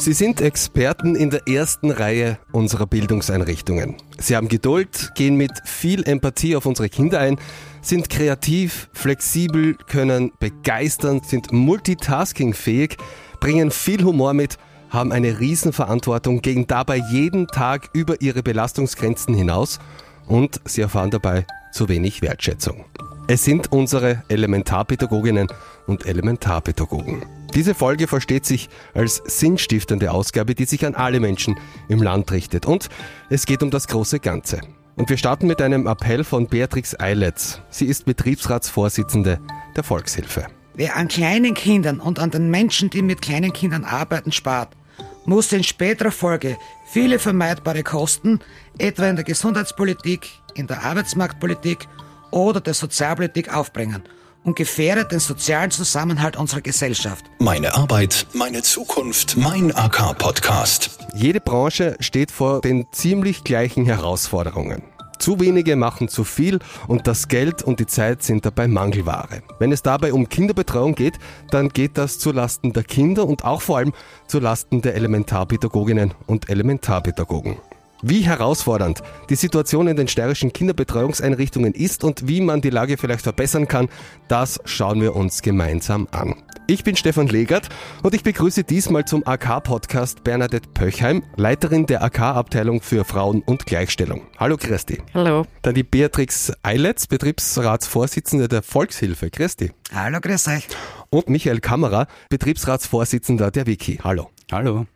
Sie sind Experten in der ersten Reihe unserer Bildungseinrichtungen. Sie haben Geduld, gehen mit viel Empathie auf unsere Kinder ein, sind kreativ, flexibel, können begeistern, sind multitaskingfähig, bringen viel Humor mit, haben eine Riesenverantwortung, gehen dabei jeden Tag über ihre Belastungsgrenzen hinaus und sie erfahren dabei zu wenig Wertschätzung. Es sind unsere Elementarpädagoginnen und Elementarpädagogen. Diese Folge versteht sich als sinnstiftende Ausgabe, die sich an alle Menschen im Land richtet. Und es geht um das große Ganze. Und wir starten mit einem Appell von Beatrix Eiletz. Sie ist Betriebsratsvorsitzende der Volkshilfe. Wer an kleinen Kindern und an den Menschen, die mit kleinen Kindern arbeiten, spart, muss in späterer Folge viele vermeidbare Kosten, etwa in der Gesundheitspolitik, in der Arbeitsmarktpolitik oder der Sozialpolitik aufbringen – und gefährdet den sozialen Zusammenhalt unserer Gesellschaft. Meine Arbeit, meine Zukunft, mein AK-Podcast. Jede Branche steht vor den ziemlich gleichen Herausforderungen. Zu wenige machen zu viel und das Geld und die Zeit sind dabei Mangelware. Wenn es dabei um Kinderbetreuung geht, dann geht das zu Lasten der Kinder und auch vor allem zu Lasten der Elementarpädagoginnen und Elementarpädagogen. Wie herausfordernd die Situation in den steirischen Kinderbetreuungseinrichtungen ist und wie man die Lage vielleicht verbessern kann, das schauen wir uns gemeinsam an. Ich bin Stefan Legert und ich begrüße diesmal zum AK-Podcast Bernadette Pöchheim, Leiterin der AK-Abteilung für Frauen und Gleichstellung. Hallo Christi. Hallo. Dann die Beatrix Eiletz, Betriebsratsvorsitzende der Volkshilfe. Christi. Hallo, grüß euch. Und Michael Kammerer, Betriebsratsvorsitzender der Wiki. Hallo. Hallo.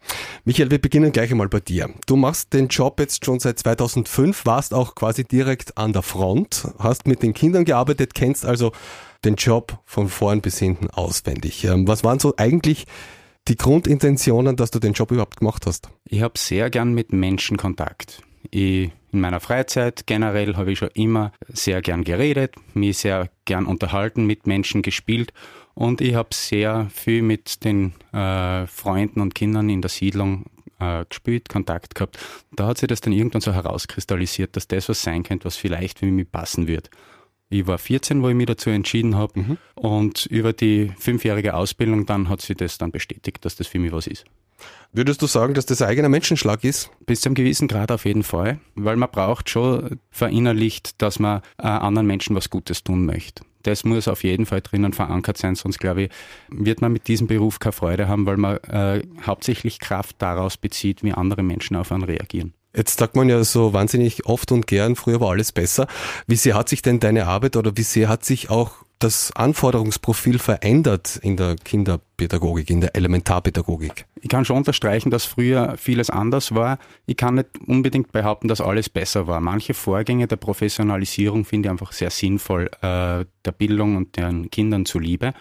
Michael, wir beginnen gleich einmal bei dir. Du machst den Job jetzt schon seit 2005, warst auch quasi direkt an der Front, hast mit den Kindern gearbeitet, kennst also den Job von vorn bis hinten auswendig. Ähm, was waren so eigentlich die Grundintentionen, dass du den Job überhaupt gemacht hast? Ich habe sehr gern mit Menschen Kontakt. Ich, in meiner Freizeit generell habe ich schon immer sehr gern geredet, mich sehr gern unterhalten, mit Menschen gespielt und ich habe sehr viel mit den äh, Freunden und Kindern in der Siedlung äh, gespielt, Kontakt gehabt. Da hat sich das dann irgendwann so herauskristallisiert, dass das was sein könnte, was vielleicht für mich passen wird. Ich war 14, wo ich mich dazu entschieden habe mhm. und über die fünfjährige Ausbildung dann hat sich das dann bestätigt, dass das für mich was ist. Würdest du sagen, dass das ein eigener Menschenschlag ist? Bis zu einem gewissen Grad auf jeden Fall, weil man braucht schon verinnerlicht, dass man äh, anderen Menschen was Gutes tun möchte. Das muss auf jeden Fall drinnen verankert sein, sonst glaube ich, wird man mit diesem Beruf keine Freude haben, weil man äh, hauptsächlich Kraft daraus bezieht, wie andere Menschen auf einen reagieren. Jetzt sagt man ja so wahnsinnig oft und gern, früher war alles besser. Wie sehr hat sich denn deine Arbeit oder wie sehr hat sich auch das Anforderungsprofil verändert in der Kinderpädagogik, in der Elementarpädagogik? Ich kann schon unterstreichen, dass früher vieles anders war. Ich kann nicht unbedingt behaupten, dass alles besser war. Manche Vorgänge der Professionalisierung finde ich einfach sehr sinnvoll, äh, der Bildung und den Kindern zuliebe.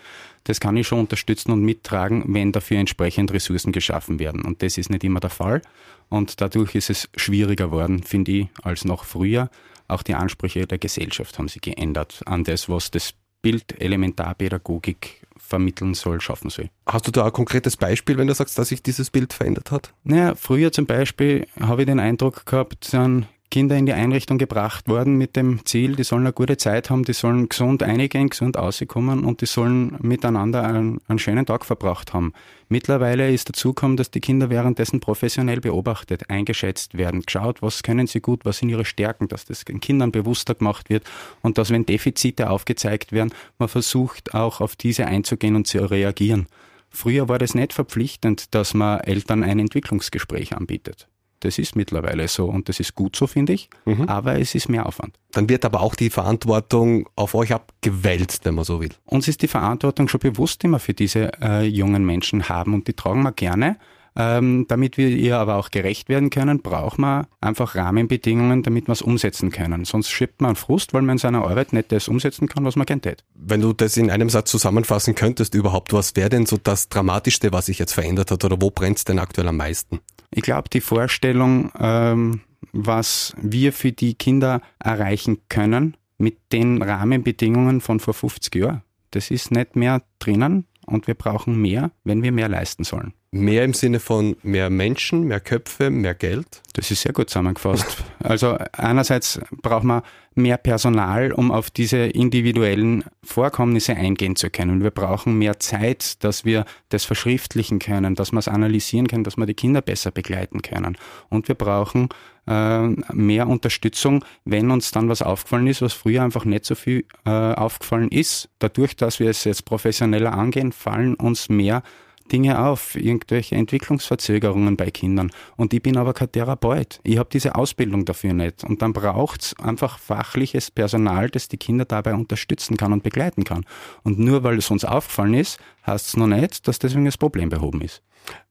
Das kann ich schon unterstützen und mittragen, wenn dafür entsprechend Ressourcen geschaffen werden. Und das ist nicht immer der Fall. Und dadurch ist es schwieriger geworden, finde ich, als noch früher. Auch die Ansprüche der Gesellschaft haben sich geändert an das, was das Bild Elementarpädagogik vermitteln soll, schaffen soll. Hast du da ein konkretes Beispiel, wenn du sagst, dass sich dieses Bild verändert hat? Naja, früher zum Beispiel habe ich den Eindruck gehabt, sind Kinder in die Einrichtung gebracht worden mit dem Ziel, die sollen eine gute Zeit haben, die sollen gesund eingehen, gesund rauskommen und die sollen miteinander einen, einen schönen Tag verbracht haben. Mittlerweile ist dazu gekommen, dass die Kinder währenddessen professionell beobachtet, eingeschätzt werden, geschaut, was können sie gut, was sind ihre Stärken, dass das den Kindern bewusster gemacht wird und dass, wenn Defizite aufgezeigt werden, man versucht auch auf diese einzugehen und zu reagieren. Früher war das nicht verpflichtend, dass man Eltern ein Entwicklungsgespräch anbietet. Das ist mittlerweile so und das ist gut so, finde ich, mhm. aber es ist mehr Aufwand. Dann wird aber auch die Verantwortung auf euch abgewälzt, wenn man so will. Uns ist die Verantwortung schon bewusst, die wir für diese äh, jungen Menschen haben und die tragen wir gerne. Ähm, damit wir ihr aber auch gerecht werden können, braucht man einfach Rahmenbedingungen, damit wir es umsetzen können. Sonst schiebt man Frust, weil man in seiner Arbeit nicht das umsetzen kann, was man kennt. Wenn du das in einem Satz zusammenfassen könntest überhaupt, was wäre denn so das Dramatischste, was sich jetzt verändert hat oder wo brennt es denn aktuell am meisten? Ich glaube, die Vorstellung, ähm, was wir für die Kinder erreichen können mit den Rahmenbedingungen von vor 50 Jahren, das ist nicht mehr drinnen und wir brauchen mehr, wenn wir mehr leisten sollen. Mehr im Sinne von mehr Menschen, mehr Köpfe, mehr Geld? Das ist sehr gut zusammengefasst. Also einerseits braucht man mehr Personal, um auf diese individuellen Vorkommnisse eingehen zu können. Wir brauchen mehr Zeit, dass wir das verschriftlichen können, dass wir es analysieren können, dass wir die Kinder besser begleiten können. Und wir brauchen äh, mehr Unterstützung, wenn uns dann was aufgefallen ist, was früher einfach nicht so viel äh, aufgefallen ist. Dadurch, dass wir es jetzt professioneller angehen, fallen uns mehr Dinge auf, irgendwelche Entwicklungsverzögerungen bei Kindern. Und ich bin aber kein Therapeut. Ich habe diese Ausbildung dafür nicht. Und dann braucht es einfach fachliches Personal, das die Kinder dabei unterstützen kann und begleiten kann. Und nur weil es uns aufgefallen ist, heißt es noch nicht, dass deswegen das Problem behoben ist.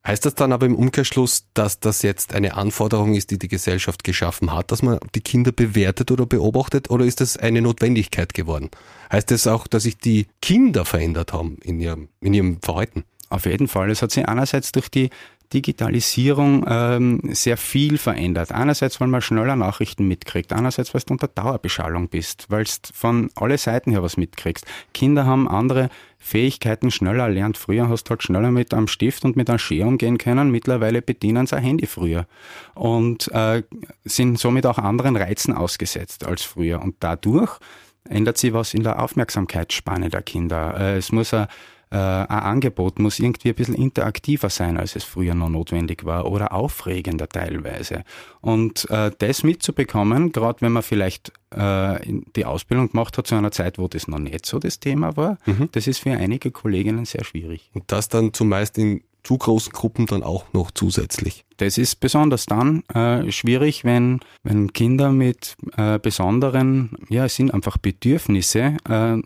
Heißt das dann aber im Umkehrschluss, dass das jetzt eine Anforderung ist, die die Gesellschaft geschaffen hat, dass man die Kinder bewertet oder beobachtet, oder ist das eine Notwendigkeit geworden? Heißt das auch, dass sich die Kinder verändert haben in ihrem, in ihrem Verhalten? Auf jeden Fall. Es hat sich einerseits durch die Digitalisierung ähm, sehr viel verändert. Einerseits, weil man schneller Nachrichten mitkriegt, einerseits, weil du unter Dauerbeschallung bist, weil du von alle Seiten her was mitkriegst. Kinder haben andere Fähigkeiten schneller erlernt. Früher hast du halt schneller mit einem Stift und mit einem Schere umgehen können. Mittlerweile bedienen sie ein Handy früher und äh, sind somit auch anderen Reizen ausgesetzt als früher. Und dadurch ändert sich was in der Aufmerksamkeitsspanne der Kinder. Äh, es muss ein äh, ein Angebot muss irgendwie ein bisschen interaktiver sein, als es früher noch notwendig war oder aufregender teilweise. Und äh, das mitzubekommen, gerade wenn man vielleicht äh, die Ausbildung gemacht hat zu einer Zeit, wo das noch nicht so das Thema war, mhm. das ist für einige Kolleginnen sehr schwierig. Und das dann zumeist in zu großen Gruppen dann auch noch zusätzlich. Das ist besonders dann äh, schwierig, wenn, wenn Kinder mit äh, besonderen, ja, es sind einfach Bedürfnisse äh,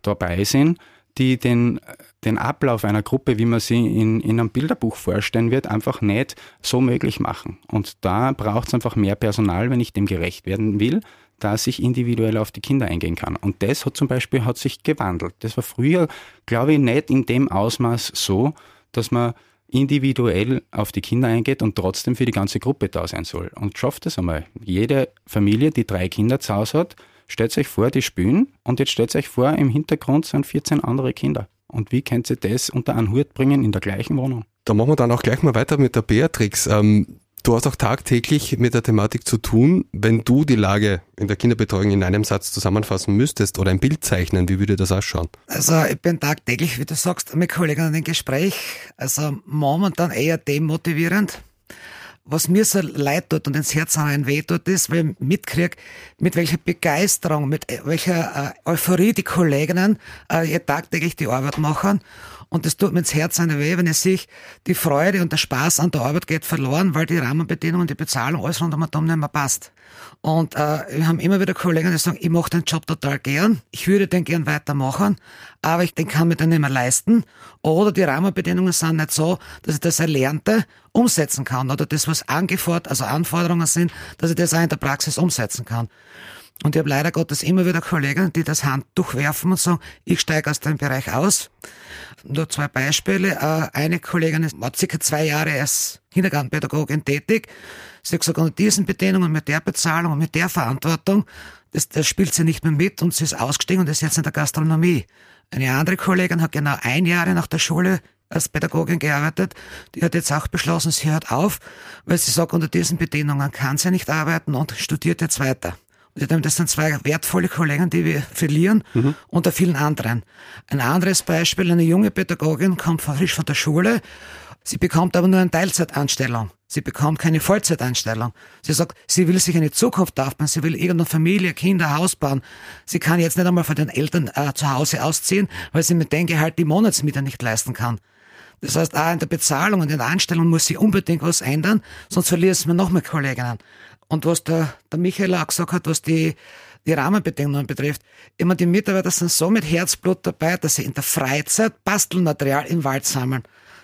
dabei sind, die den, den Ablauf einer Gruppe, wie man sie in, in einem Bilderbuch vorstellen wird, einfach nicht so möglich machen. Und da braucht es einfach mehr Personal, wenn ich dem gerecht werden will, dass ich individuell auf die Kinder eingehen kann. Und das hat zum Beispiel hat sich gewandelt. Das war früher, glaube ich, nicht in dem Ausmaß so, dass man individuell auf die Kinder eingeht und trotzdem für die ganze Gruppe da sein soll. Und schafft es einmal. Jede Familie, die drei Kinder zu Hause hat, Stellt euch vor, die spielen und jetzt stellt euch vor, im Hintergrund sind 14 andere Kinder. Und wie könnt ihr das unter einen Hut bringen in der gleichen Wohnung? Da machen wir dann auch gleich mal weiter mit der Beatrix. Ähm, du hast auch tagtäglich mit der Thematik zu tun. Wenn du die Lage in der Kinderbetreuung in einem Satz zusammenfassen müsstest oder ein Bild zeichnen, wie würde das ausschauen? Also ich bin tagtäglich, wie du sagst, mit Kollegen im Gespräch. Also momentan eher demotivierend was mir so leid tut und ins Herz rein weh tut, ist, weil ich mitkriege, mit welcher Begeisterung, mit welcher äh, Euphorie die Kolleginnen äh, hier tagtäglich die Arbeit machen. Und das tut mir ins Herz eine weh, wenn ich sehe, die Freude und der Spaß an der Arbeit geht verloren, weil die Rahmenbedingungen, die Bezahlung, alles rund um und nicht mehr passt. Und äh, wir haben immer wieder Kollegen, die sagen, ich mache den Job total gern, ich würde den gern weitermachen, aber ich den kann mir dann nicht mehr leisten. Oder die Rahmenbedingungen sind nicht so, dass ich das Erlernte umsetzen kann oder das, was angefordert, also Anforderungen sind, dass ich das auch in der Praxis umsetzen kann. Und ich habe leider Gottes immer wieder Kollegen, die das Handtuch werfen und sagen, ich steige aus dem Bereich aus. Nur zwei Beispiele. Äh, eine Kollegin war circa zwei Jahre als Kindergartenpädagogin tätig. Sie hat gesagt, unter diesen Bedingungen, mit der Bezahlung und mit der Verantwortung, das, das spielt sie nicht mehr mit und sie ist ausgestiegen und ist jetzt in der Gastronomie. Eine andere Kollegin hat genau ein Jahr nach der Schule als Pädagogin gearbeitet. Die hat jetzt auch beschlossen, sie hört auf, weil sie sagt, unter diesen Bedingungen kann sie nicht arbeiten und studiert jetzt weiter. Das sind zwei wertvolle Kollegen, die wir verlieren, mhm. unter vielen anderen. Ein anderes Beispiel, eine junge Pädagogin kommt frisch von der Schule, sie bekommt aber nur eine Teilzeitanstellung. Sie bekommt keine Vollzeitanstellung. Sie sagt, sie will sich eine Zukunft aufbauen, sie will irgendeine Familie, Kinder, Haus bauen. Sie kann jetzt nicht einmal von den Eltern äh, zu Hause ausziehen, weil sie mit dem Gehalt die Monatsmiete nicht leisten kann. Das heißt, auch in der Bezahlung und in der Anstellung muss sie unbedingt was ändern, sonst verlieren wir noch mehr Kolleginnen. Und was der, der Michael auch gesagt hat, was die, die Rahmenbedingungen betrifft, immer die Mitarbeiter sind so mit Herzblut dabei, dass sie in der Freizeit Bastelmaterial im Wald sammeln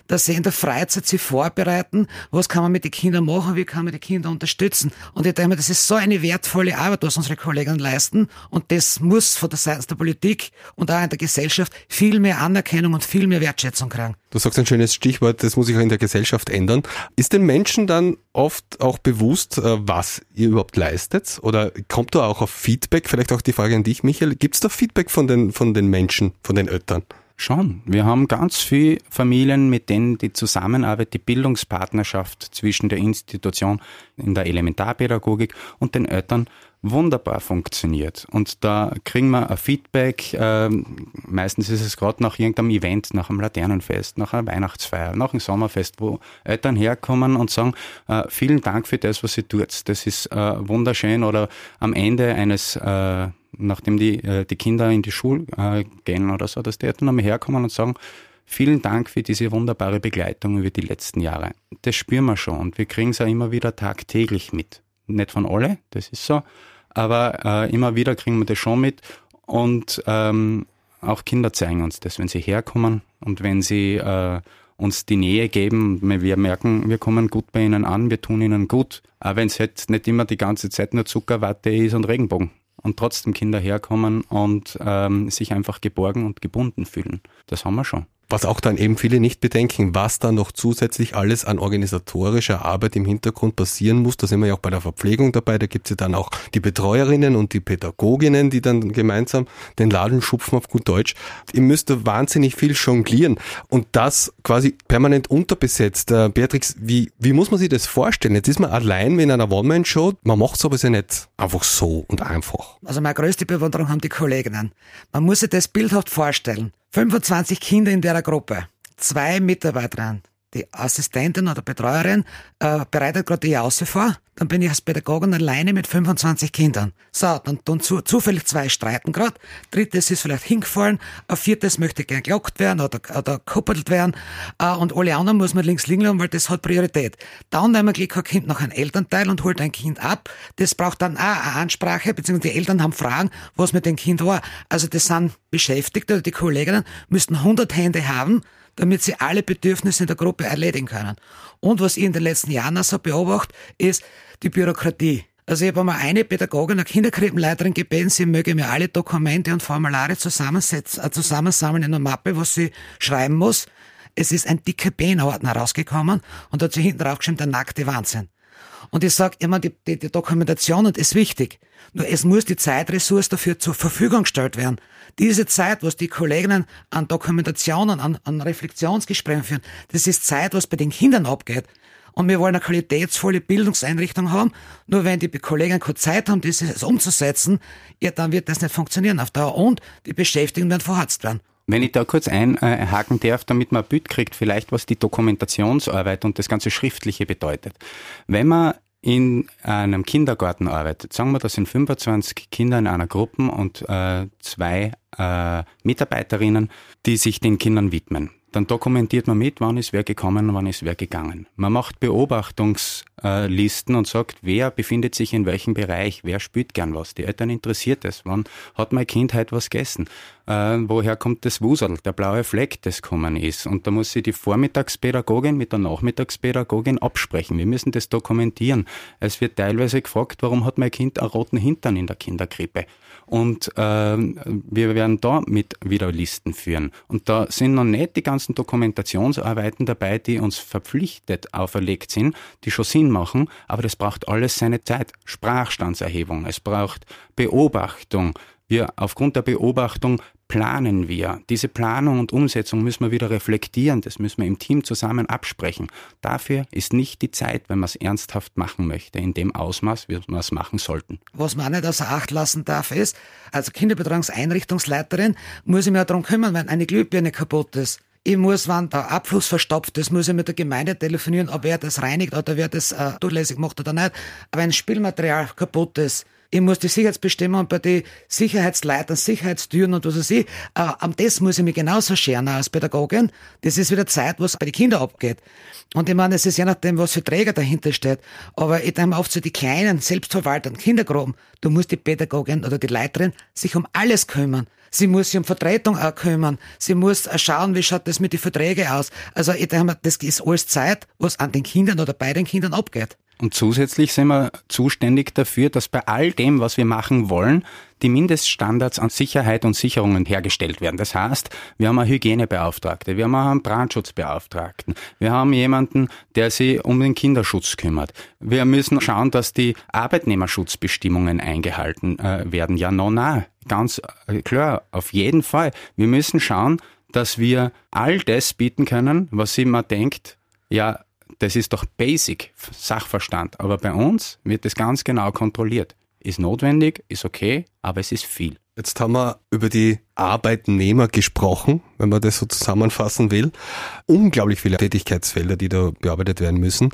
dass sie in der Freizeit sich vorbereiten, was kann man mit den Kindern machen, wie kann man die Kinder unterstützen. Und ich denke mir, das ist so eine wertvolle Arbeit, was unsere Kollegen leisten. Und das muss von der Seite der Politik und auch in der Gesellschaft viel mehr Anerkennung und viel mehr Wertschätzung kriegen. Du sagst ein schönes Stichwort, das muss sich auch in der Gesellschaft ändern. Ist den Menschen dann oft auch bewusst, äh, was ihr überhaupt leistet? Oder kommt da auch auf Feedback? Vielleicht auch die Frage an dich, Michael. Gibt es da Feedback von den, von den Menschen, von den Eltern? Schon. Wir haben ganz viele Familien, mit denen die Zusammenarbeit, die Bildungspartnerschaft zwischen der Institution in der Elementarpädagogik und den Eltern wunderbar funktioniert. Und da kriegen wir ein Feedback, äh, meistens ist es gerade nach irgendeinem Event, nach einem Laternenfest, nach einer Weihnachtsfeier, nach einem Sommerfest, wo Eltern herkommen und sagen, äh, vielen Dank für das, was ihr tut. Das ist äh, wunderschön. Oder am Ende eines äh, nachdem die, äh, die Kinder in die Schule äh, gehen oder so, dass die Eltern einmal herkommen und sagen, vielen Dank für diese wunderbare Begleitung über die letzten Jahre. Das spüren wir schon und wir kriegen es ja immer wieder tagtäglich mit. Nicht von alle, das ist so, aber äh, immer wieder kriegen wir das schon mit und ähm, auch Kinder zeigen uns das, wenn sie herkommen und wenn sie äh, uns die Nähe geben. Wir merken, wir kommen gut bei ihnen an, wir tun ihnen gut. Auch wenn es halt nicht immer die ganze Zeit nur Zucker, Watte ist und Regenbogen. Und trotzdem Kinder herkommen und ähm, sich einfach geborgen und gebunden fühlen. Das haben wir schon. Was auch dann eben viele nicht bedenken, was da noch zusätzlich alles an organisatorischer Arbeit im Hintergrund passieren muss. Da sind wir ja auch bei der Verpflegung dabei. Da gibt es ja dann auch die Betreuerinnen und die Pädagoginnen, die dann gemeinsam den Laden schupfen auf gut Deutsch. Ihr müsst da wahnsinnig viel jonglieren und das quasi permanent unterbesetzt. Äh, Beatrix, wie, wie muss man sich das vorstellen? Jetzt ist man allein in einer One-Man-Show. Man macht es aber ja nicht einfach so und einfach. Also meine größte Bewunderung haben die Kolleginnen. Man muss sich das bildhaft vorstellen. 25 Kinder in der Gruppe, zwei Mitarbeiterinnen, die Assistentin oder Betreuerin äh, bereitet gerade die Jause vor, dann bin ich als Pädagogin alleine mit 25 Kindern. So, dann tun zu, zufällig zwei streiten gerade, drittes ist vielleicht hingefallen, ein viertes möchte gern gelockt werden oder, oder kuppelt werden äh, und alle anderen muss man links liegen lassen, weil das hat Priorität. Dann nehmen wir ein Kind noch ein Elternteil und holt ein Kind ab. Das braucht dann auch eine Ansprache, beziehungsweise die Eltern haben Fragen, was mit dem Kind war. Also das sind Beschäftigte, die Kolleginnen müssten 100 Hände haben, damit sie alle Bedürfnisse in der Gruppe erledigen können. Und was ich in den letzten Jahren also beobachte, ist die Bürokratie. Also ich habe einmal eine Pädagogin, eine Kinderkrippenleiterin gebeten, sie möge mir alle Dokumente und Formulare zusammensetzen, äh, zusammensammeln in einer Mappe, was sie schreiben muss. Es ist ein dicker Beinordner rausgekommen und hat sie hinten draufgeschrieben, der nackte Wahnsinn. Und ich sage immer, die, die, die Dokumentation ist wichtig. Nur es muss die Zeitressource dafür zur Verfügung gestellt werden. Diese Zeit, was die Kolleginnen an Dokumentationen, an, an Reflexionsgesprächen führen, das ist Zeit, was bei den Kindern abgeht. Und wir wollen eine qualitätsvolle Bildungseinrichtung haben. Nur wenn die Kollegen keine Zeit haben, das umzusetzen, ja, dann wird das nicht funktionieren auf Dauer. Und die Beschäftigten werden verharzt werden. Wenn ich da kurz einhaken darf, damit man ein Bild kriegt, vielleicht was die Dokumentationsarbeit und das ganze Schriftliche bedeutet. Wenn man in einem Kindergarten arbeitet, sagen wir, das sind 25 Kinder in einer Gruppe und äh, zwei äh, Mitarbeiterinnen, die sich den Kindern widmen. Dann dokumentiert man mit, wann ist wer gekommen, wann ist wer gegangen. Man macht Beobachtungslisten und sagt, wer befindet sich in welchem Bereich, wer spielt gern was. Die Eltern interessiert es. Wann hat mein Kind heute was gegessen? Äh, woher kommt das Wusel, der blaue Fleck, das kommen ist? Und da muss sie die Vormittagspädagogin mit der Nachmittagspädagogin absprechen. Wir müssen das dokumentieren. Es wird teilweise gefragt, warum hat mein Kind einen roten Hintern in der Kinderkrippe? Und äh, wir werden da mit wieder Listen führen. Und da sind noch nicht die ganzen Dokumentationsarbeiten dabei, die uns verpflichtet auferlegt sind, die schon Sinn machen, aber das braucht alles seine Zeit. Sprachstandserhebung, es braucht Beobachtung. Wir aufgrund der Beobachtung planen wir. Diese Planung und Umsetzung müssen wir wieder reflektieren, das müssen wir im Team zusammen absprechen. Dafür ist nicht die Zeit, wenn man es ernsthaft machen möchte, in dem Ausmaß, wie wir es machen sollten. Was man nicht außer Acht lassen darf, ist, als Kinderbetreuungseinrichtungsleiterin muss ich mir darum kümmern, wenn eine Glühbirne kaputt ist. Ich muss, wenn der Abfluss verstopft ist, muss ich mit der Gemeinde telefonieren, ob wer das reinigt oder wer das äh, durchlässig macht oder nicht. Aber wenn Spielmaterial kaputt ist, ich muss die Sicherheitsbestimmungen bei den Sicherheitsleitern, Sicherheitstüren und was weiß ich, äh, um das muss ich mich genauso scheren als Pädagogin. Das ist wieder Zeit, was bei den Kindern abgeht. Und ich meine, es ist je nachdem, was für Träger dahinter steht. Aber ich denke oft so die kleinen, selbstverwalteten Kindergruppen, du musst die Pädagogin oder die Leiterin sich um alles kümmern. Sie muss sich um Vertretung auch kümmern. Sie muss schauen, wie schaut das mit den Verträgen aus. Also ich denke das ist alles Zeit, was an den Kindern oder bei den Kindern abgeht. Und zusätzlich sind wir zuständig dafür, dass bei all dem, was wir machen wollen, die Mindeststandards an Sicherheit und Sicherungen hergestellt werden. Das heißt, wir haben eine Hygienebeauftragte, wir haben einen Brandschutzbeauftragten, wir haben jemanden, der sich um den Kinderschutz kümmert. Wir müssen schauen, dass die Arbeitnehmerschutzbestimmungen eingehalten äh, werden. Ja, no, na, ganz äh, klar, auf jeden Fall. Wir müssen schauen, dass wir all das bieten können, was immer denkt, ja, das ist doch Basic Sachverstand. Aber bei uns wird das ganz genau kontrolliert. Ist notwendig, ist okay, aber es ist viel. Jetzt haben wir über die Arbeitnehmer gesprochen, wenn man das so zusammenfassen will. Unglaublich viele Tätigkeitsfelder, die da bearbeitet werden müssen.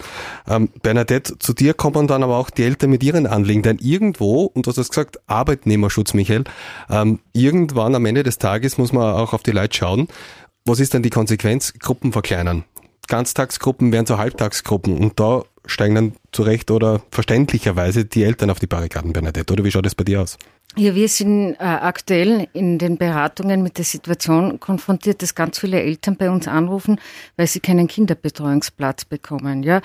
Ähm, Bernadette, zu dir kommen dann aber auch die Eltern mit ihren Anliegen, denn irgendwo, und du hast gesagt, Arbeitnehmerschutz, Michael, ähm, irgendwann am Ende des Tages muss man auch auf die Leute schauen. Was ist denn die Konsequenz? Gruppen verkleinern. Ganztagsgruppen werden zu Halbtagsgruppen und da steigen dann zu Recht oder verständlicherweise die Eltern auf die Barrikaden, Bernadette. Oder wie schaut es bei dir aus? Ja, wir sind äh, aktuell in den Beratungen mit der Situation konfrontiert, dass ganz viele Eltern bei uns anrufen, weil sie keinen Kinderbetreuungsplatz bekommen. Ja,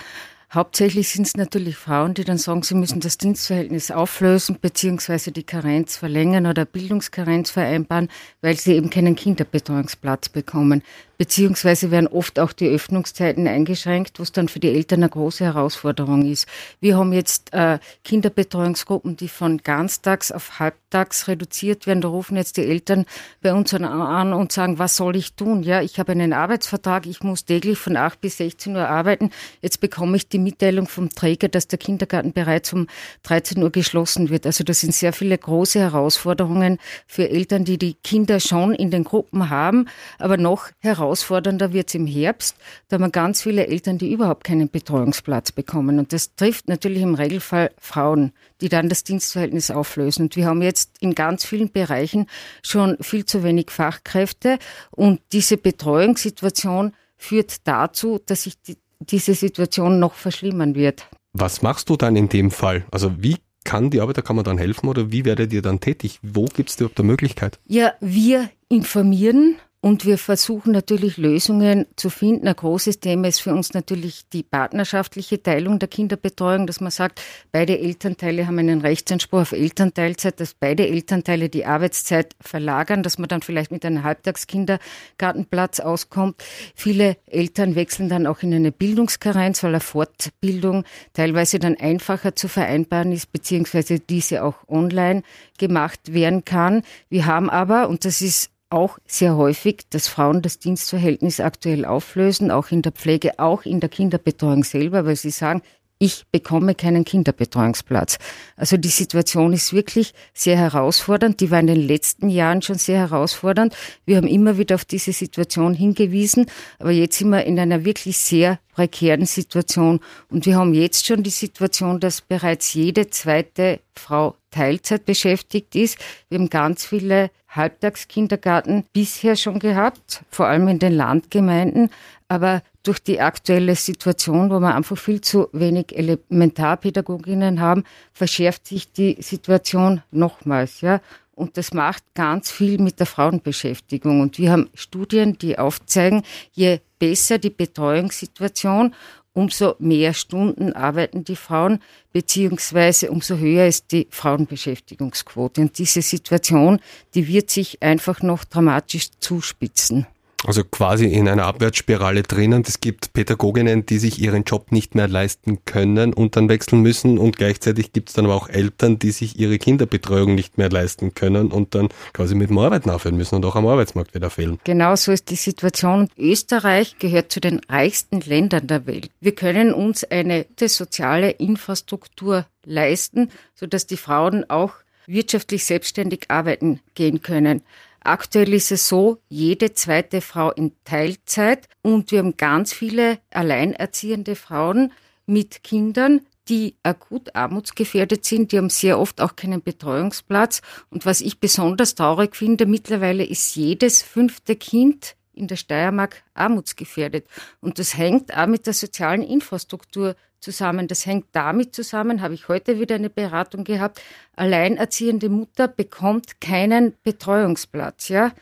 Hauptsächlich sind es natürlich Frauen, die dann sagen, sie müssen das Dienstverhältnis auflösen beziehungsweise die Karenz verlängern oder Bildungskarenz vereinbaren, weil sie eben keinen Kinderbetreuungsplatz bekommen. Beziehungsweise werden oft auch die Öffnungszeiten eingeschränkt, was dann für die Eltern eine große Herausforderung ist. Wir haben jetzt äh, Kinderbetreuungsgruppen, die von ganztags auf halbtags reduziert werden. Da rufen jetzt die Eltern bei uns an und sagen, was soll ich tun? Ja, ich habe einen Arbeitsvertrag, ich muss täglich von 8 bis 16 Uhr arbeiten. Jetzt bekomme ich die Mitteilung vom Träger, dass der Kindergarten bereits um 13 Uhr geschlossen wird. Also das sind sehr viele große Herausforderungen für Eltern, die die Kinder schon in den Gruppen haben, aber noch heraus herausfordernder wird es im Herbst. Da haben wir ganz viele Eltern, die überhaupt keinen Betreuungsplatz bekommen. Und das trifft natürlich im Regelfall Frauen, die dann das Dienstverhältnis auflösen. Und wir haben jetzt in ganz vielen Bereichen schon viel zu wenig Fachkräfte. Und diese Betreuungssituation führt dazu, dass sich die, diese Situation noch verschlimmern wird. Was machst du dann in dem Fall? Also wie kann die Arbeiterkammer dann helfen oder wie werdet ihr dann tätig? Wo gibt es überhaupt eine Möglichkeit? Ja, wir informieren und wir versuchen natürlich Lösungen zu finden. Ein großes Thema ist für uns natürlich die partnerschaftliche Teilung der Kinderbetreuung, dass man sagt, beide Elternteile haben einen Rechtsanspruch auf Elternteilzeit, dass beide Elternteile die Arbeitszeit verlagern, dass man dann vielleicht mit einem Halbtagskindergartenplatz auskommt. Viele Eltern wechseln dann auch in eine Bildungskarenz, weil eine Fortbildung teilweise dann einfacher zu vereinbaren ist, beziehungsweise diese auch online gemacht werden kann. Wir haben aber, und das ist auch sehr häufig, dass Frauen das Dienstverhältnis aktuell auflösen, auch in der Pflege, auch in der Kinderbetreuung selber, weil sie sagen, ich bekomme keinen Kinderbetreuungsplatz. Also die Situation ist wirklich sehr herausfordernd. Die war in den letzten Jahren schon sehr herausfordernd. Wir haben immer wieder auf diese Situation hingewiesen, aber jetzt sind wir in einer wirklich sehr prekären Situation. Und wir haben jetzt schon die Situation, dass bereits jede zweite Frau Teilzeit beschäftigt ist. Wir haben ganz viele Halbtagskindergarten bisher schon gehabt, vor allem in den Landgemeinden. Aber durch die aktuelle Situation, wo wir einfach viel zu wenig Elementarpädagoginnen haben, verschärft sich die Situation nochmals, ja. Und das macht ganz viel mit der Frauenbeschäftigung. Und wir haben Studien, die aufzeigen, je besser die Betreuungssituation, umso mehr Stunden arbeiten die Frauen, beziehungsweise umso höher ist die Frauenbeschäftigungsquote. Und diese Situation, die wird sich einfach noch dramatisch zuspitzen. Also quasi in einer Abwärtsspirale drinnen. Es gibt Pädagoginnen, die sich ihren Job nicht mehr leisten können und dann wechseln müssen und gleichzeitig gibt es dann aber auch Eltern, die sich ihre Kinderbetreuung nicht mehr leisten können und dann quasi mit dem Arbeiten aufhören müssen und auch am Arbeitsmarkt wieder fehlen. Genau so ist die Situation. Österreich gehört zu den reichsten Ländern der Welt. Wir können uns eine soziale Infrastruktur leisten, sodass die Frauen auch wirtschaftlich selbstständig arbeiten gehen können. Aktuell ist es so, jede zweite Frau in Teilzeit und wir haben ganz viele alleinerziehende Frauen mit Kindern, die akut armutsgefährdet sind, die haben sehr oft auch keinen Betreuungsplatz. Und was ich besonders traurig finde, mittlerweile ist jedes fünfte Kind in der Steiermark armutsgefährdet. Und das hängt auch mit der sozialen Infrastruktur zusammen. Das hängt damit zusammen, habe ich heute wieder eine Beratung gehabt, alleinerziehende Mutter bekommt keinen Betreuungsplatz, ja.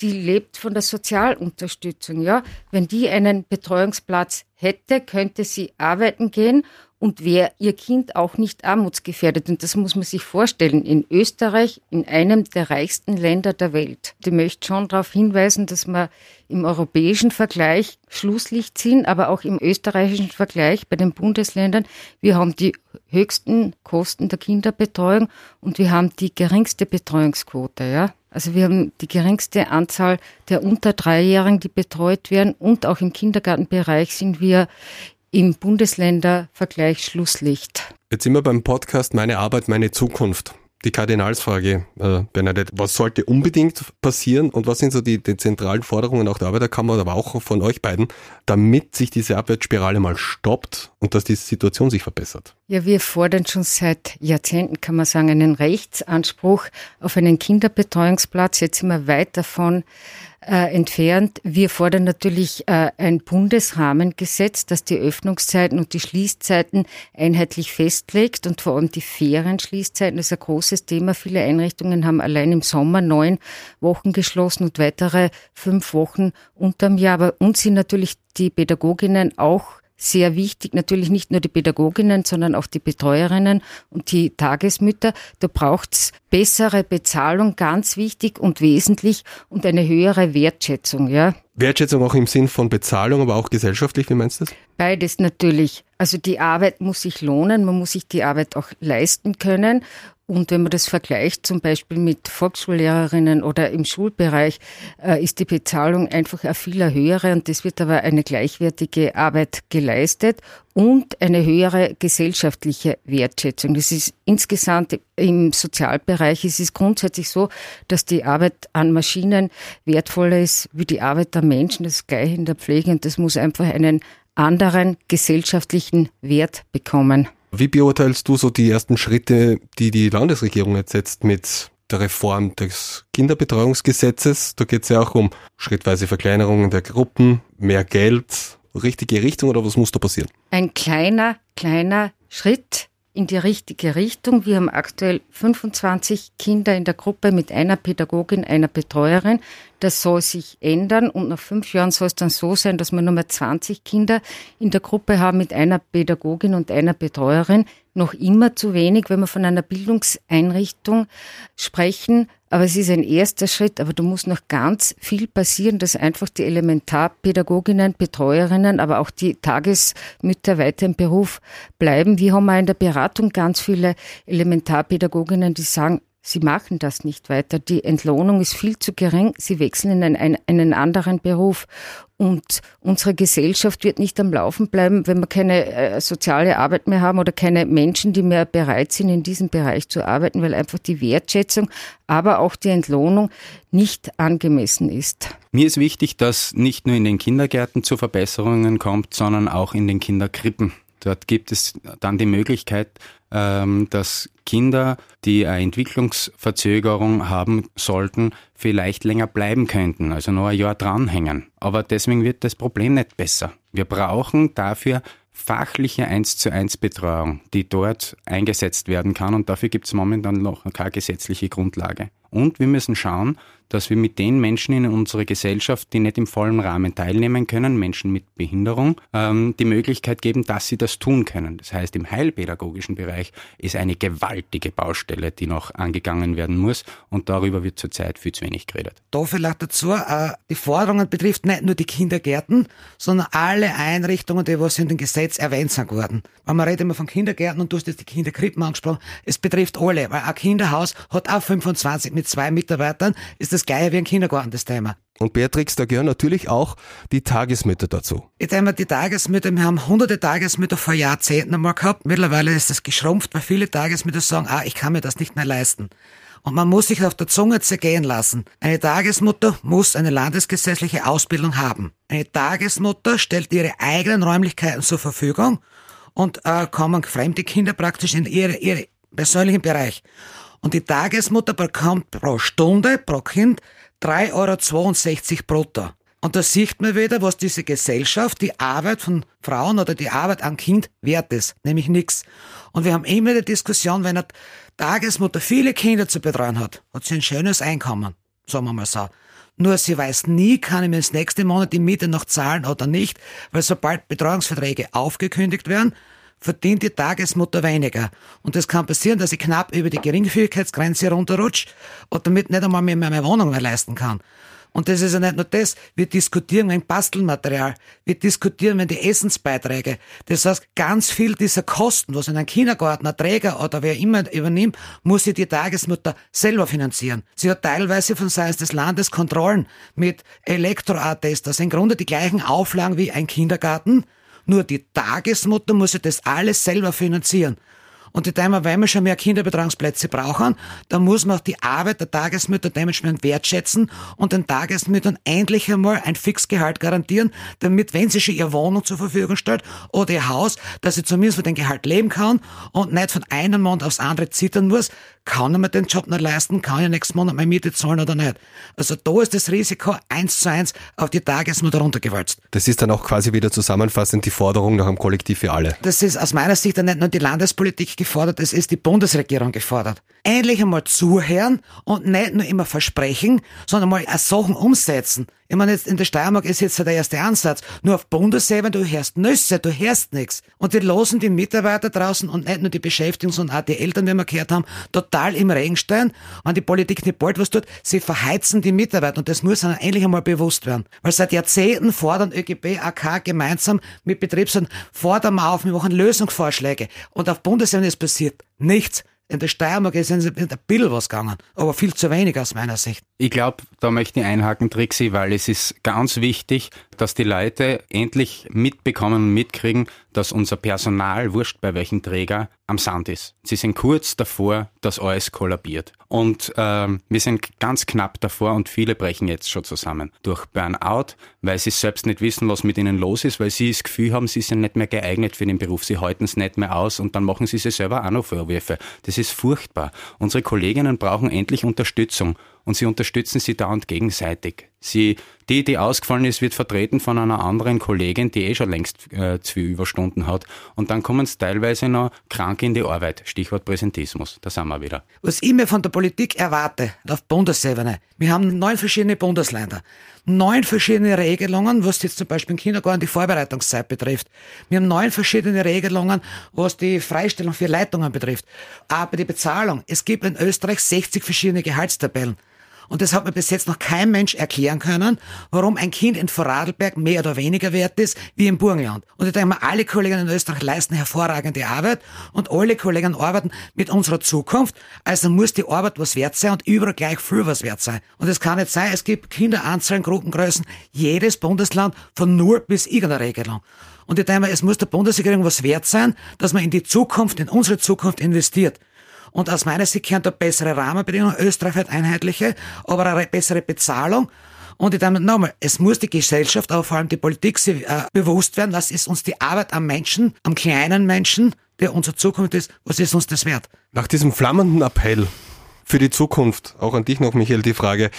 Die lebt von der Sozialunterstützung, ja. Wenn die einen Betreuungsplatz hätte, könnte sie arbeiten gehen und wäre ihr Kind auch nicht armutsgefährdet. Und das muss man sich vorstellen. In Österreich, in einem der reichsten Länder der Welt. Ich möchte schon darauf hinweisen, dass wir im europäischen Vergleich Schlusslicht sind, aber auch im österreichischen Vergleich bei den Bundesländern. Wir haben die höchsten Kosten der Kinderbetreuung und wir haben die geringste Betreuungsquote, ja. Also wir haben die geringste Anzahl der unter Dreijährigen, die betreut werden und auch im Kindergartenbereich sind wir im Bundesländervergleich Schlusslicht. Jetzt sind wir beim Podcast Meine Arbeit, meine Zukunft. Die Kardinalsfrage, äh, Bernadette, was sollte unbedingt passieren und was sind so die, die zentralen Forderungen auch der Arbeiterkammer, aber auch von euch beiden, damit sich diese Abwärtsspirale mal stoppt und dass die Situation sich verbessert? Ja, wir fordern schon seit Jahrzehnten, kann man sagen, einen Rechtsanspruch auf einen Kinderbetreuungsplatz. Jetzt sind wir weit davon äh, entfernt. Wir fordern natürlich äh, ein Bundesrahmengesetz, das die Öffnungszeiten und die Schließzeiten einheitlich festlegt und vor allem die Ferienschließzeiten das ist ein großes Thema. Viele Einrichtungen haben allein im Sommer neun Wochen geschlossen und weitere fünf Wochen unterm Jahr. Aber uns sind natürlich die Pädagoginnen auch sehr wichtig, natürlich nicht nur die Pädagoginnen, sondern auch die Betreuerinnen und die Tagesmütter. Da braucht's bessere Bezahlung, ganz wichtig und wesentlich und eine höhere Wertschätzung, ja. Wertschätzung auch im Sinn von Bezahlung, aber auch gesellschaftlich, wie meinst du das? Beides natürlich. Also die Arbeit muss sich lohnen, man muss sich die Arbeit auch leisten können und wenn man das vergleicht zum Beispiel mit Volksschullehrerinnen oder im Schulbereich, äh, ist die Bezahlung einfach eine viel höhere und es wird aber eine gleichwertige Arbeit geleistet und eine höhere gesellschaftliche Wertschätzung. Das ist insgesamt im Sozialbereich ist es grundsätzlich so, dass die Arbeit an Maschinen wertvoller ist wie die Arbeit der Menschen. Das ist gleich in der Pflege und das muss einfach einen anderen gesellschaftlichen Wert bekommen. Wie beurteilst du so die ersten Schritte, die die Landesregierung jetzt setzt mit der Reform des Kinderbetreuungsgesetzes? Da geht es ja auch um schrittweise Verkleinerungen der Gruppen, mehr Geld, richtige Richtung oder was muss da passieren? Ein kleiner, kleiner Schritt in die richtige Richtung. Wir haben aktuell 25 Kinder in der Gruppe mit einer Pädagogin, einer Betreuerin. Das soll sich ändern und nach fünf Jahren soll es dann so sein, dass wir nur mehr 20 Kinder in der Gruppe haben mit einer Pädagogin und einer Betreuerin. Noch immer zu wenig, wenn wir von einer Bildungseinrichtung sprechen. Aber es ist ein erster Schritt, aber da muss noch ganz viel passieren, dass einfach die Elementarpädagoginnen, Betreuerinnen, aber auch die Tagesmütter weiter im Beruf bleiben. Wir haben auch in der Beratung ganz viele Elementarpädagoginnen, die sagen, Sie machen das nicht weiter. Die Entlohnung ist viel zu gering. Sie wechseln in einen, einen anderen Beruf. Und unsere Gesellschaft wird nicht am Laufen bleiben, wenn wir keine äh, soziale Arbeit mehr haben oder keine Menschen, die mehr bereit sind, in diesem Bereich zu arbeiten, weil einfach die Wertschätzung, aber auch die Entlohnung nicht angemessen ist. Mir ist wichtig, dass nicht nur in den Kindergärten zu Verbesserungen kommt, sondern auch in den Kinderkrippen. Dort gibt es dann die Möglichkeit, dass Kinder, die eine Entwicklungsverzögerung haben sollten, vielleicht länger bleiben könnten, also noch ein Jahr dranhängen. Aber deswegen wird das Problem nicht besser. Wir brauchen dafür fachliche 1 zu 1 Betreuung, die dort eingesetzt werden kann und dafür gibt es momentan noch keine gesetzliche Grundlage. Und wir müssen schauen, dass wir mit den Menschen in unserer Gesellschaft, die nicht im vollen Rahmen teilnehmen können, Menschen mit Behinderung, ähm, die Möglichkeit geben, dass sie das tun können. Das heißt, im heilpädagogischen Bereich ist eine gewaltige Baustelle, die noch angegangen werden muss und darüber wird zurzeit viel zu wenig geredet. Da vielleicht dazu, äh, die Forderungen betrifft nicht nur die Kindergärten, sondern alle Einrichtungen, die was in dem Gesetz erwähnt sind worden. Weil man redet immer von Kindergärten und du hast jetzt die Kinderkrippen angesprochen. Es betrifft alle, weil ein Kinderhaus hat auch 25 mit zwei Mitarbeitern, ist das gleiche wie ein Kindergarten, das Thema. Und Beatrix, da gehören natürlich auch die Tagesmütter dazu. Jetzt einmal die Tagesmütter, wir haben hunderte Tagesmütter vor Jahrzehnten einmal gehabt. Mittlerweile ist das geschrumpft, weil viele Tagesmütter sagen, ah, ich kann mir das nicht mehr leisten. Und man muss sich auf der Zunge zergehen lassen. Eine Tagesmutter muss eine landesgesetzliche Ausbildung haben. Eine Tagesmutter stellt ihre eigenen Räumlichkeiten zur Verfügung und äh, kommen fremde Kinder praktisch in ihre, ihre persönlichen Bereich. Und die Tagesmutter bekommt pro Stunde, pro Kind 3,62 Euro brutto. Und da sieht man wieder, was diese Gesellschaft, die Arbeit von Frauen oder die Arbeit am Kind wert ist, nämlich nichts. Und wir haben immer die Diskussion, wenn eine Tagesmutter viele Kinder zu betreuen hat, hat sie ein schönes Einkommen, sagen wir mal so. Nur sie weiß nie, kann ich mir das nächste Monat die Miete noch zahlen oder nicht, weil sobald Betreuungsverträge aufgekündigt werden, verdient die Tagesmutter weniger. Und es kann passieren, dass ich knapp über die Geringfügigkeitsgrenze runterrutsche und damit nicht einmal mehr meine Wohnung mehr leisten kann. Und das ist ja nicht nur das. Wir diskutieren wegen Bastelmaterial. Wir diskutieren wegen die Essensbeiträge. Das heißt, ganz viel dieser Kosten, was ein Kindergarten, ein Träger oder wer immer übernimmt, muss sich die Tagesmutter selber finanzieren. Sie hat teilweise von Seiten des Landes Kontrollen mit Elektro-Attests. Das sind im Grunde die gleichen Auflagen wie ein Kindergarten. Nur die Tagesmutter muss sich das alles selber finanzieren. Und die Timer, weil wir schon mehr Kinderbetreuungsplätze brauchen, dann muss man auch die Arbeit der Tagesmütter dementsprechend wertschätzen und den Tagesmüttern endlich einmal ein Fixgehalt garantieren, damit, wenn sie schon ihre Wohnung zur Verfügung stellt oder ihr Haus, dass sie zumindest von dem Gehalt leben kann und nicht von einem Monat aufs andere zittern muss, kann ich mir den Job nicht leisten, kann ich nächsten Monat meine Miete zahlen oder nicht. Also da ist das Risiko eins zu eins auf die Tagesmutter runtergewalzt. Das ist dann auch quasi wieder zusammenfassend die Forderung nach einem Kollektiv für alle. Das ist aus meiner Sicht dann nicht nur die Landespolitik gefordert, es ist die Bundesregierung gefordert. Endlich einmal zuhören und nicht nur immer versprechen, sondern mal Sachen umsetzen. Ich meine, jetzt in der Steiermark ist jetzt der erste Ansatz. Nur auf Bundesebene, du hörst Nüsse, du hörst nichts. Und die losen die Mitarbeiter draußen und nicht nur die Beschäftigten, sondern auch die Eltern, wie wir gehört haben, total im Regenstein. Wenn die Politik nicht bald was tut, sie verheizen die Mitarbeiter. Und das muss ihnen endlich einmal bewusst werden. Weil seit Jahrzehnten fordern ÖGB, AK gemeinsam mit Betriebsräten, fordern wir auf, wir machen Lösungsvorschläge. Und auf Bundesebene ist passiert nichts. In der Steiermark ist ein bisschen was gegangen, aber viel zu wenig aus meiner Sicht. Ich glaube, da möchte ich einhaken, Trixi, weil es ist ganz wichtig, dass die Leute endlich mitbekommen und mitkriegen, dass unser Personal, wurscht bei welchem Träger, am Sand ist. Sie sind kurz davor, dass alles kollabiert. Und ähm, wir sind ganz knapp davor und viele brechen jetzt schon zusammen durch Burnout, weil sie selbst nicht wissen, was mit ihnen los ist, weil sie das Gefühl haben, sie sind nicht mehr geeignet für den Beruf, sie halten es nicht mehr aus und dann machen sie sich selber auch noch Vorwürfe. Das ist furchtbar. Unsere Kolleginnen brauchen endlich Unterstützung und sie unterstützen sie dauernd gegenseitig. Sie, die, die ausgefallen ist, wird vertreten von einer anderen Kollegin, die eh schon längst äh, zwei Überstunden hat. Und dann kommen sie teilweise noch krank in die Arbeit. Stichwort Präsentismus. Da sind wir wieder. Was ich mir von der Politik erwarte, auf Bundesebene. Wir haben neun verschiedene Bundesländer. Neun verschiedene Regelungen, was jetzt zum Beispiel im Kindergarten die Vorbereitungszeit betrifft. Wir haben neun verschiedene Regelungen, was die Freistellung für Leitungen betrifft. Aber die Bezahlung. Es gibt in Österreich 60 verschiedene Gehaltstabellen. Und das hat mir bis jetzt noch kein Mensch erklären können, warum ein Kind in Vorarlberg mehr oder weniger wert ist wie im Burgenland. Und ich denke mal, alle Kollegen in Österreich leisten hervorragende Arbeit und alle Kollegen arbeiten mit unserer Zukunft. Also muss die Arbeit was wert sein und überall gleich viel was wert sein. Und es kann nicht sein, es gibt Kinderanzahlen, Gruppengrößen, jedes Bundesland von nur bis irgendeiner Regelung. Und ich denke mal, es muss der Bundesregierung was wert sein, dass man in die Zukunft, in unsere Zukunft investiert. Und aus meiner Sicht gehören da bessere Rahmenbedingungen, österreichweit einheitliche, aber eine bessere Bezahlung. Und ich denke nochmal, es muss die Gesellschaft, aber vor allem die Politik sich äh, bewusst werden, was ist uns die Arbeit am Menschen, am kleinen Menschen, der unsere Zukunft ist, was ist uns das wert? Nach diesem flammenden Appell für die Zukunft, auch an dich noch, Michael, die Frage,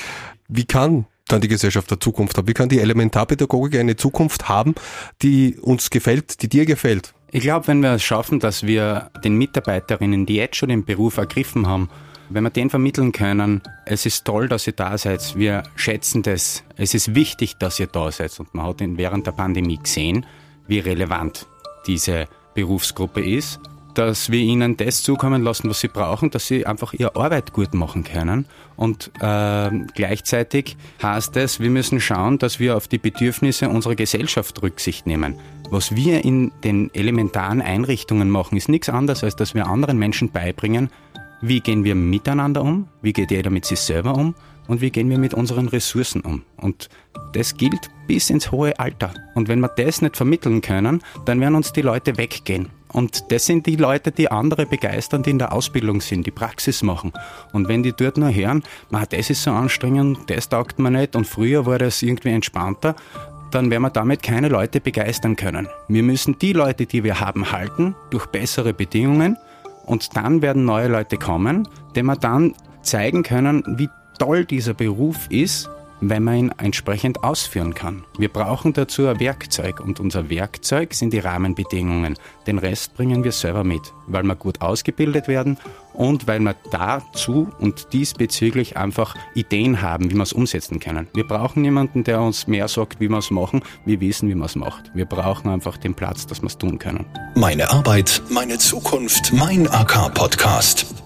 wie kann dann die Gesellschaft der Zukunft haben? Wie kann die Elementarpädagogik eine Zukunft haben, die uns gefällt, die dir gefällt? Ich glaube, wenn wir es schaffen, dass wir den Mitarbeiterinnen, die jetzt schon den Beruf ergriffen haben, wenn wir den vermitteln können, es ist toll, dass ihr da seid, wir schätzen das, es ist wichtig, dass ihr da seid. Und man hat während der Pandemie gesehen, wie relevant diese Berufsgruppe ist, dass wir ihnen das zukommen lassen, was sie brauchen, dass sie einfach ihre Arbeit gut machen können. Und äh, gleichzeitig heißt es, wir müssen schauen, dass wir auf die Bedürfnisse unserer Gesellschaft Rücksicht nehmen. Was wir in den elementaren Einrichtungen machen, ist nichts anderes, als dass wir anderen Menschen beibringen, wie gehen wir miteinander um, wie geht jeder mit sich selber um und wie gehen wir mit unseren Ressourcen um. Und das gilt bis ins hohe Alter. Und wenn wir das nicht vermitteln können, dann werden uns die Leute weggehen. Und das sind die Leute, die andere begeistern, die in der Ausbildung sind, die Praxis machen. Und wenn die dort nur hören, das ist so anstrengend, das taugt mir nicht und früher war das irgendwie entspannter, dann werden wir damit keine Leute begeistern können. Wir müssen die Leute, die wir haben, halten durch bessere Bedingungen und dann werden neue Leute kommen, denen wir dann zeigen können, wie toll dieser Beruf ist wenn man ihn entsprechend ausführen kann. Wir brauchen dazu ein Werkzeug und unser Werkzeug sind die Rahmenbedingungen. Den Rest bringen wir selber mit, weil wir gut ausgebildet werden und weil wir dazu und diesbezüglich einfach Ideen haben, wie wir es umsetzen können. Wir brauchen jemanden, der uns mehr sagt, wie wir es machen, wir wissen, wie man es macht. Wir brauchen einfach den Platz, dass wir es tun können. Meine Arbeit, meine Zukunft, mein AK-Podcast.